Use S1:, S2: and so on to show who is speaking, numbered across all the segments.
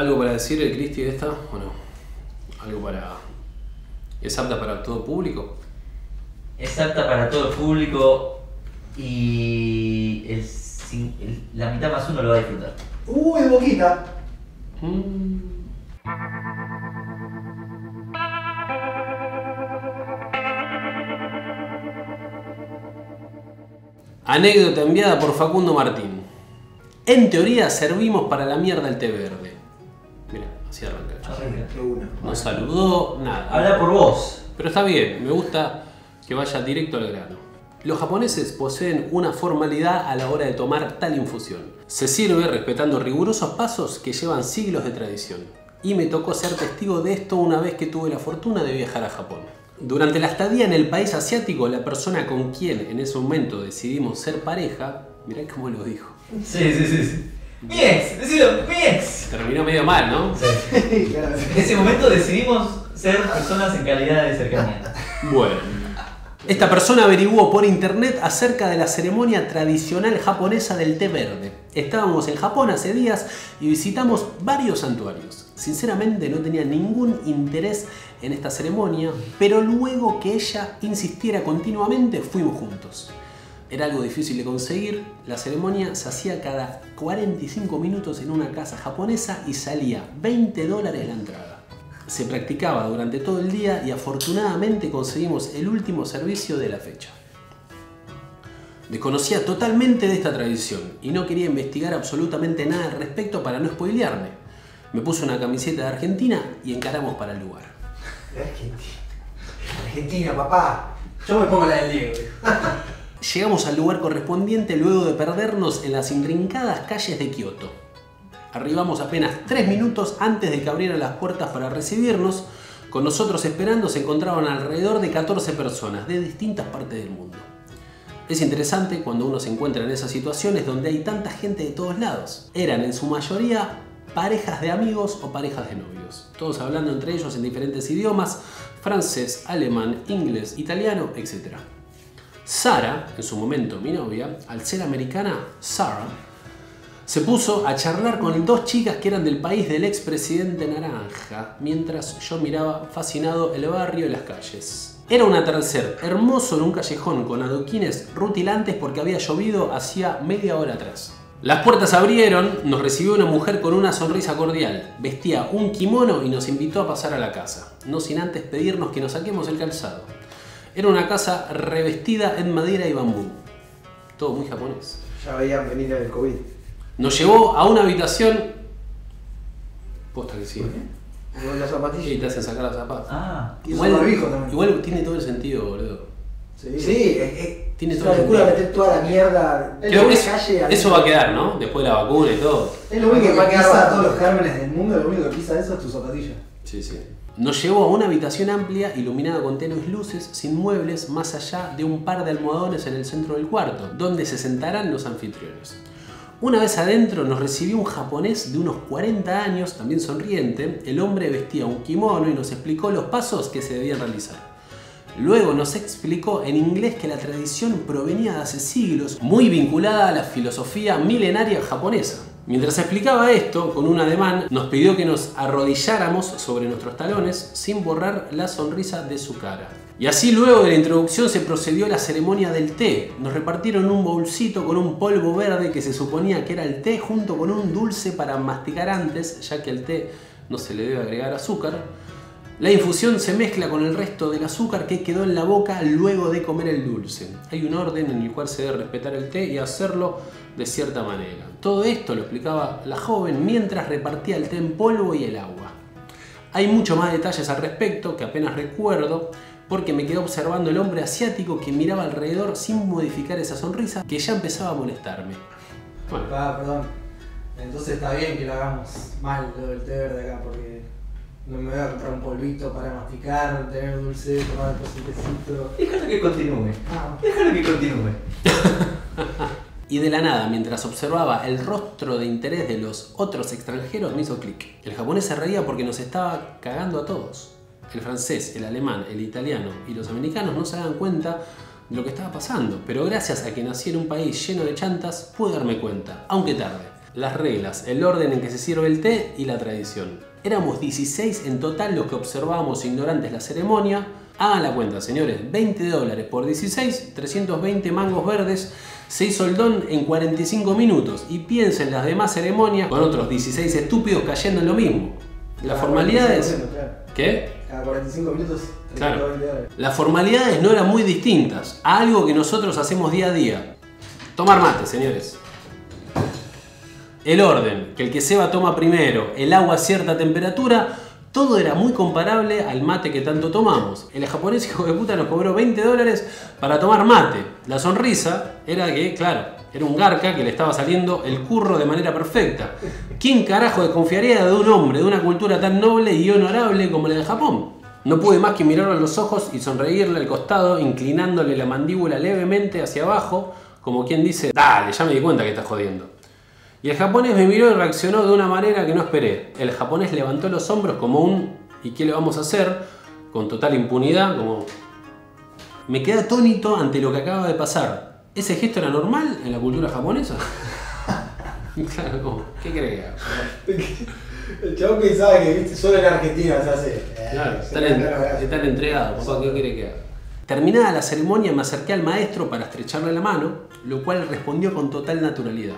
S1: ¿Algo para decir el Cristi de esta o no? ¿Algo para... ¿Es apta para todo público?
S2: Es apta para todo el público y el cin- el- la mitad más uno lo va a disfrutar.
S3: Uy, boquita.
S1: Mm. Anécdota enviada por Facundo Martín. En teoría servimos para la mierda el té verde.
S3: Qué una.
S1: No saludó, nada.
S2: Habla por vos.
S1: Pero está bien, me gusta que vaya directo al grano. Los japoneses poseen una formalidad a la hora de tomar tal infusión. Se sirve respetando rigurosos pasos que llevan siglos de tradición. Y me tocó ser testigo de esto una vez que tuve la fortuna de viajar a Japón. Durante la estadía en el país asiático, la persona con quien en ese momento decidimos ser pareja, mirá cómo lo dijo.
S2: Sí, sí, sí. sí. Mi ex, decilo, mi ex.
S1: Terminó medio mal, ¿no?
S3: Claro.
S2: En ese momento decidimos ser personas en calidad de cercanía.
S1: Bueno. Esta persona averiguó por internet acerca de la ceremonia tradicional japonesa del té verde. Estábamos en Japón hace días y visitamos varios santuarios. Sinceramente no tenía ningún interés en esta ceremonia, pero luego que ella insistiera continuamente fuimos juntos. Era algo difícil de conseguir, la ceremonia se hacía cada 45 minutos en una casa japonesa y salía 20 dólares la entrada. Se practicaba durante todo el día y afortunadamente conseguimos el último servicio de la fecha. Desconocía totalmente de esta tradición y no quería investigar absolutamente nada al respecto para no spoilearme. Me puse una camiseta de Argentina y encaramos para el lugar.
S3: Argentina. Argentina, papá. Yo me pongo la del Diego.
S1: Llegamos al lugar correspondiente luego de perdernos en las intrincadas calles de Kioto. Arribamos apenas tres minutos antes de que abrieran las puertas para recibirnos. Con nosotros esperando se encontraban alrededor de 14 personas de distintas partes del mundo. Es interesante cuando uno se encuentra en esas situaciones donde hay tanta gente de todos lados. Eran en su mayoría parejas de amigos o parejas de novios, todos hablando entre ellos en diferentes idiomas, francés, alemán, inglés, italiano, etc. Sara, en su momento mi novia, al ser americana, Sarah, se puso a charlar con dos chicas que eran del país del expresidente Naranja, mientras yo miraba fascinado el barrio y las calles. Era un atardecer hermoso en un callejón con adoquines rutilantes porque había llovido hacía media hora atrás. Las puertas abrieron, nos recibió una mujer con una sonrisa cordial, vestía un kimono y nos invitó a pasar a la casa, no sin antes pedirnos que nos saquemos el calzado. Era una casa revestida en madera y bambú. Todo muy japonés.
S3: Ya veían venir el COVID.
S1: Nos llevó a una habitación. Posta que sí.
S3: Con las
S1: Y
S3: zapatillas.
S1: te hacen sacar las zapatos.
S2: Ah,
S3: también.
S1: igual tiene todo el sentido, boludo.
S3: Sí, sí es, es-
S1: Tiene
S3: es
S1: el
S3: locura
S1: sentido.
S3: meter toda la mierda en
S1: que
S3: la
S1: eso,
S3: calle. al-
S1: eso va a quedar, ¿no? Después de la vacuna y todo.
S3: Es lo único que
S4: va a quedar
S3: pisa
S4: barato.
S3: todos los gérmenes del mundo, lo único que pisa eso es tu zapatilla.
S1: Sí, sí. Nos llevó a una habitación amplia, iluminada con tenues luces, sin muebles, más allá de un par de almohadones en el centro del cuarto, donde se sentarán los anfitriones. Una vez adentro nos recibió un japonés de unos 40 años, también sonriente. El hombre vestía un kimono y nos explicó los pasos que se debían realizar. Luego nos explicó en inglés que la tradición provenía de hace siglos, muy vinculada a la filosofía milenaria japonesa. Mientras explicaba esto, con un ademán, nos pidió que nos arrodilláramos sobre nuestros talones sin borrar la sonrisa de su cara. Y así luego de la introducción se procedió a la ceremonia del té. Nos repartieron un bolsito con un polvo verde que se suponía que era el té junto con un dulce para masticar antes, ya que al té no se le debe agregar azúcar. La infusión se mezcla con el resto del azúcar que quedó en la boca luego de comer el dulce. Hay un orden en el cual se debe respetar el té y hacerlo de cierta manera. Todo esto lo explicaba la joven mientras repartía el té en polvo y el agua. Hay muchos más detalles al respecto que apenas recuerdo porque me quedé observando el hombre asiático que miraba alrededor sin modificar esa sonrisa que ya empezaba a molestarme. Bueno,
S3: Ah, perdón. Entonces está bien que lo hagamos mal lo té verde acá, porque no me voy a comprar un polvito para masticar, tener dulce, tomar un.
S2: Déjalo que continúe.
S3: Ah,
S2: Déjalo que continúe.
S1: Y de la nada, mientras observaba el rostro de interés de los otros extranjeros, me hizo clic. El japonés se reía porque nos estaba cagando a todos. El francés, el alemán, el italiano y los americanos no se daban cuenta de lo que estaba pasando, pero gracias a que nací en un país lleno de chantas, pude darme cuenta, aunque tarde. Las reglas, el orden en que se sirve el té y la tradición. Éramos 16 en total los que observábamos ignorantes la ceremonia. Hagan la cuenta, señores, 20 dólares por 16, 320 mangos verdes, se hizo el don en 45 minutos y piensen las demás ceremonias con otros 16 estúpidos cayendo en lo mismo. Las
S3: cada
S1: formalidades...
S3: 45 minutos, claro.
S1: ¿Qué?
S3: Cada 45 minutos,
S1: Claro.
S3: 320 dólares.
S1: Las formalidades no eran muy distintas a algo que nosotros hacemos día a día. Tomar mate, señores. El orden, que el que ceba toma primero, el agua a cierta temperatura, todo era muy comparable al mate que tanto tomamos. El japonés hijo de puta nos cobró 20 dólares para tomar mate. La sonrisa era que, claro, era un garca que le estaba saliendo el curro de manera perfecta. ¿Quién carajo desconfiaría de un hombre de una cultura tan noble y honorable como la de Japón? No pude más que mirarlo a los ojos y sonreírle al costado, inclinándole la mandíbula levemente hacia abajo, como quien dice, dale, ya me di cuenta que estás jodiendo. Y el japonés me miró y reaccionó de una manera que no esperé. El japonés levantó los hombros como un ¿y qué le vamos a hacer? Con total impunidad, como... Me quedé atónito ante lo que acaba de pasar. ¿Ese gesto era normal en la cultura japonesa? claro, como, ¿qué crees?
S3: El chabón sabe que viste, solo en Argentina se hace. eh,
S1: Claro,
S3: se
S1: están, en- están entregados, papá, ¿qué quiere que haga? Terminada la ceremonia me acerqué al maestro para estrecharle la mano, lo cual respondió con total naturalidad.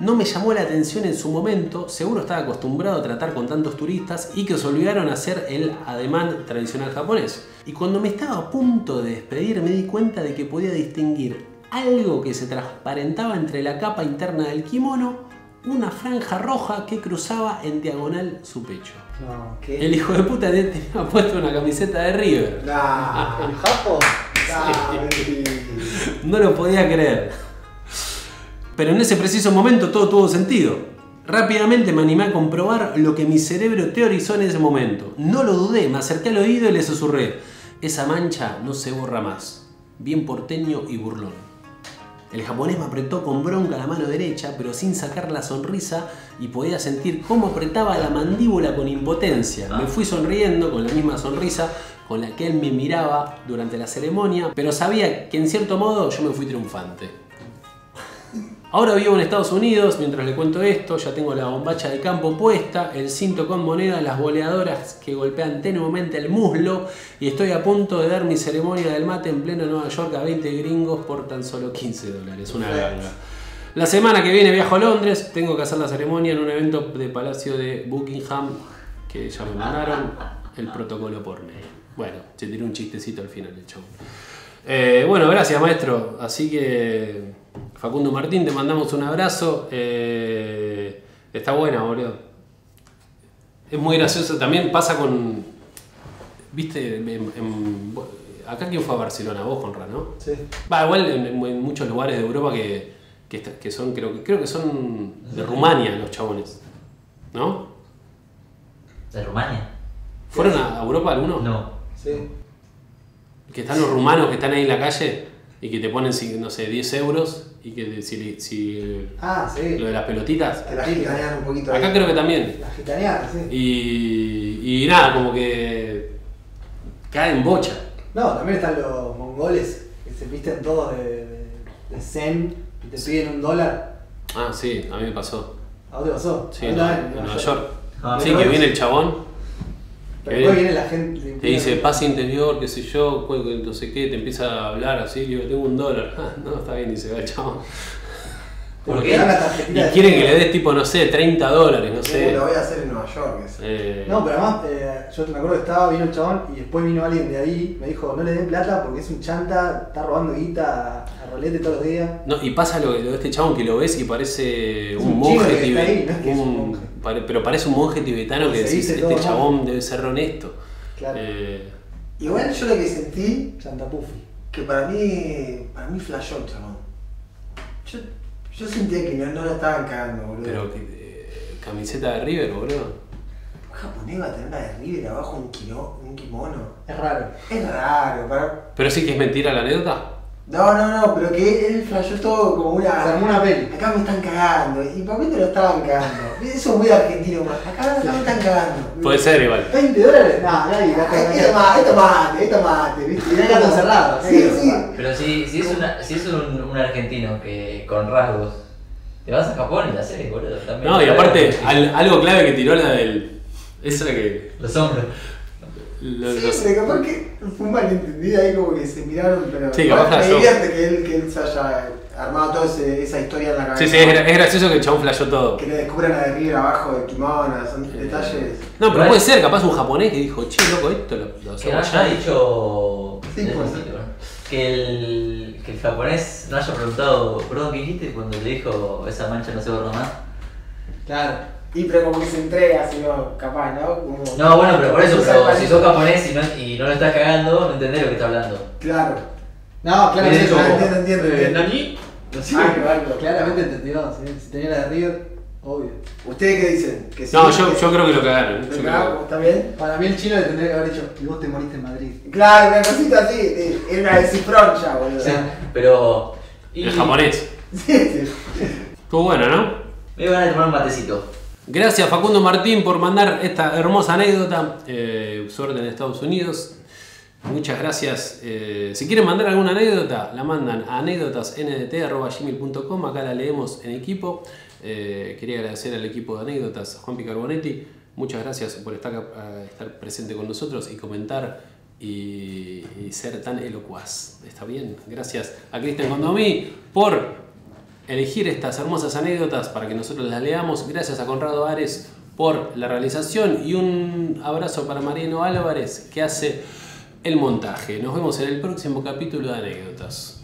S1: No me llamó la atención en su momento, seguro estaba acostumbrado a tratar con tantos turistas y que se olvidaron a hacer el ademán tradicional japonés. Y cuando me estaba a punto de despedir me di cuenta de que podía distinguir algo que se transparentaba entre la capa interna del kimono, una franja roja que cruzaba en diagonal su pecho.
S3: No, ¿qué?
S1: El hijo de puta tenía puesto una camiseta de River.
S3: Nah, ¿el Japo? Nah.
S1: No lo podía creer. Pero en ese preciso momento todo tuvo sentido. Rápidamente me animé a comprobar lo que mi cerebro teorizó en ese momento. No lo dudé, me acerqué al oído y le susurré. Esa mancha no se borra más. Bien porteño y burlón. El japonés me apretó con bronca la mano derecha, pero sin sacar la sonrisa y podía sentir cómo apretaba la mandíbula con impotencia. Me fui sonriendo con la misma sonrisa con la que él me miraba durante la ceremonia, pero sabía que en cierto modo yo me fui triunfante. Ahora vivo en Estados Unidos, mientras le cuento esto, ya tengo la bombacha de campo puesta, el cinto con moneda, las boleadoras que golpean tenuemente el muslo y estoy a punto de dar mi ceremonia del mate en pleno Nueva York a 20 gringos por tan solo 15 dólares, una ganga. La semana que viene viajo a Londres, tengo que hacer la ceremonia en un evento de Palacio de Buckingham que ya me mandaron el protocolo por mail. Bueno, se tiró un chistecito al final el show. Eh, bueno, gracias maestro. Así que Facundo Martín, te mandamos un abrazo. Eh, está buena, boludo. Es muy gracioso. También pasa con. Viste, en- en- acá quién fue a Barcelona, vos, Conrad, ¿no?
S3: Sí.
S1: Va, igual en, en muchos lugares de Europa que, que, está- que son, creo, que- creo que son de Rumania los chabones. ¿No?
S2: ¿De Rumania?
S1: ¿Fueron a Europa algunos?
S2: No.
S3: Sí.
S1: Que están los rumanos que están ahí en la calle y que te ponen, no sé, 10 euros y que si, si
S3: Ah, sí.
S1: lo de las pelotitas.
S3: Te la gitanean un poquito.
S1: Acá
S3: ahí.
S1: creo que también.
S3: La gitanean, sí.
S1: Y, y nada, como que caen bocha.
S3: No, también están los mongoles que se visten todos de, de, de zen y te piden un dólar.
S1: Ah, sí, a mí me pasó.
S3: ¿A dónde pasó?
S1: Sí,
S3: ¿A
S1: en, Nueva York.
S2: Ah,
S1: Sí, que viene el chabón
S3: Pero después viene la gente.
S1: Te dice paz interior, qué sé yo, no sé qué, te empieza a hablar así, le digo, tengo un dólar. Ah, no, está bien, y se va.
S3: Porque dan la tarjetita
S1: Y
S3: de
S1: quieren que le des tipo, no sé, 30 dólares, no
S4: Sí,
S1: sé.
S4: lo voy a hacer en Nueva York. eso.
S1: Eh,
S3: No, pero además, eh, yo me acuerdo que estaba, vino el chabón y después vino alguien de ahí, me dijo, no le den plata porque es un chanta, está robando guita a, a rolete todos los días.
S1: no, y pasa lo, lo de este chabón que lo ves y parece
S3: Es
S1: un,
S3: un
S1: monje tibetano.
S3: no es que es un monje.
S1: pero parece un monje tibetano que decís,
S3: dice
S1: este
S3: todo mal".
S1: chabón debe ser honesto.
S3: Claro.
S1: Eh,
S4: Igual yo lo que sentí,
S3: Chanta puffy.
S4: que para mí, para mí flashó, chabón. Yo, yo sentía que no, no la estaban cagando, boludo.
S1: pero que, camiseta de River, boludo.
S4: Un japonés va a tener una de River abajo un, kilo, un kimono.
S3: Es raro.
S4: Es raro, para...
S1: Pero sí que es mentira la anécdota.
S4: No, no, no, pero que él flasheó todo como una.
S3: Se armó una peli.
S4: Acá me están cagando. Y para mí te lo estaban cagando. Eso es muy argentino más. Acá, acá me están cagando.
S1: Puede ser igual.
S3: 20 dólares. No, nadie.
S4: Esto mate, esto mate, esto mate, ¿viste?
S3: Y era gato cerrado,
S4: Sí, sí.
S2: Pero si, si es, una, si es un, un argentino que con rasgos, te vas a Japón y la haces, boludo. También.
S1: No, y aparte, al- algo clave que tiró la del. Esa que.
S2: Los hombres.
S1: Lo-
S4: Sí,
S1: los-
S4: pero capaz que fue un malentendido ahí como que se miraron, pero
S1: Sí, capaz
S4: me divierte que él, que él se haya armado toda ese- esa historia en la cabeza.
S1: Sí, sí, es, gra- es gracioso que el chabón flasheó todo.
S4: Que le descubran a de River abajo de kimono, son detalles.
S1: No, pero puede ser, capaz un japonés que dijo, che, loco, esto lo, lo
S2: Que haya
S1: allá.
S4: Sí,
S2: dicho.
S4: pues.
S2: que, el, que el japonés no haya preguntado, perdón, ¿qué dijiste? Cuando le dijo esa mancha no se borra más.
S3: Claro.
S4: Y pero como que se entrega, si no, capaz, ¿no? Como-
S2: No, bueno, pero por eso, pero si sos japonés y no, y no lo estás cagando, no entendés lo que está hablando.
S4: Claro.
S3: No, claramente.
S2: Bien,
S3: como-
S4: entiendo, entiendo,
S3: eh. No sé.
S4: Algo, algo.
S3: Claramente entendió. Si, si tenía la de River, obvio.
S4: ¿Ustedes qué dicen? ¿Que sí?
S1: No, yo,
S4: ¿Que-
S1: yo creo que lo cagaron.
S4: ¿Lo
S1: yo creo?
S4: ¿Está bien?
S3: Para mí el chino le tendría que haber dicho, y vos te moriste en Madrid.
S4: Claro, una cosita así, era una de cifrón ya, boludo.
S2: Sí, pero.
S1: que- El japonés.
S4: Sí, sí.
S1: Estuvo bueno, ¿no?
S2: Me van a tomar un matecito.
S1: Gracias Facundo Martín por mandar esta hermosa anécdota. Eh, suerte en Estados Unidos. Muchas gracias. Eh, si quieren mandar alguna anécdota, la mandan a anécdotasndt.gmail.com. Acá la leemos en equipo. Eh, quería agradecer al equipo de anécdotas, Juan Picarbonetti. Muchas gracias por estar, presente con nosotros y comentar y, y ser tan elocuaz. ¿Está bien? Gracias a Cristian Condomí por elegir estas hermosas anécdotas para que nosotros las leamos. Gracias a Conrado Ares por la realización y un abrazo para Mariano Álvarez que hace el montaje. Nos vemos en el próximo capítulo de anécdotas.